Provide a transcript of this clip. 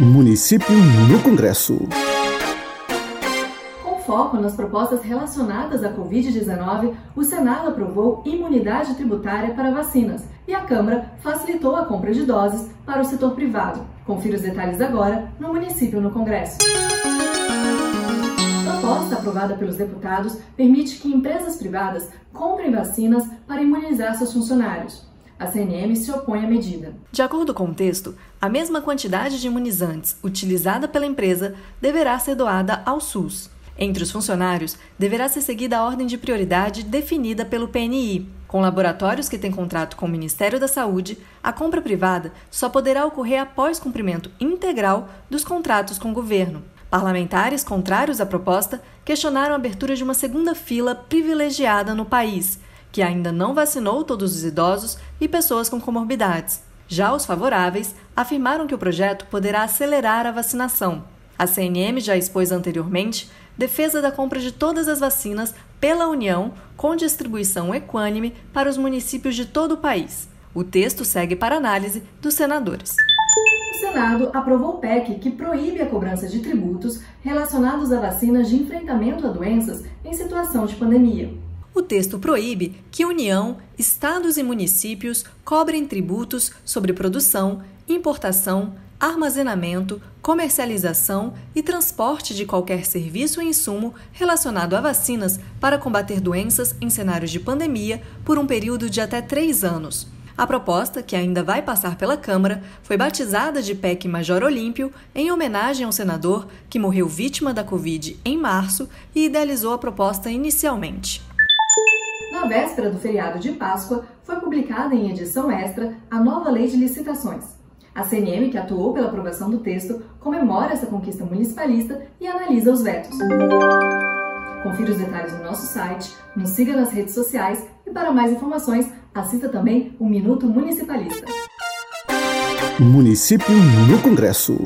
Município no Congresso. Com foco nas propostas relacionadas à Covid-19, o Senado aprovou imunidade tributária para vacinas e a Câmara facilitou a compra de doses para o setor privado. Confira os detalhes agora no Município no Congresso. A proposta aprovada pelos deputados permite que empresas privadas comprem vacinas para imunizar seus funcionários. A CNM se opõe à medida. De acordo com o texto, a mesma quantidade de imunizantes utilizada pela empresa deverá ser doada ao SUS. Entre os funcionários, deverá ser seguida a ordem de prioridade definida pelo PNI. Com laboratórios que têm contrato com o Ministério da Saúde, a compra privada só poderá ocorrer após cumprimento integral dos contratos com o governo. Parlamentares contrários à proposta questionaram a abertura de uma segunda fila privilegiada no país que ainda não vacinou todos os idosos e pessoas com comorbidades. Já os favoráveis afirmaram que o projeto poderá acelerar a vacinação. A CNM já expôs anteriormente defesa da compra de todas as vacinas pela União com distribuição equânime para os municípios de todo o país. O texto segue para análise dos senadores. O Senado aprovou o PEC que proíbe a cobrança de tributos relacionados a vacinas de enfrentamento a doenças em situação de pandemia. O texto proíbe que União, estados e municípios cobrem tributos sobre produção, importação, armazenamento, comercialização e transporte de qualquer serviço ou insumo relacionado a vacinas para combater doenças em cenários de pandemia por um período de até três anos. A proposta, que ainda vai passar pela Câmara, foi batizada de PEC Major Olímpio em homenagem ao senador que morreu vítima da Covid em março e idealizou a proposta inicialmente. Na véspera do feriado de Páscoa, foi publicada em edição extra a nova Lei de Licitações. A CNM, que atuou pela aprovação do texto, comemora essa conquista municipalista e analisa os vetos. Confira os detalhes no nosso site, nos siga nas redes sociais e para mais informações, assista também o Minuto Municipalista. Município no Congresso.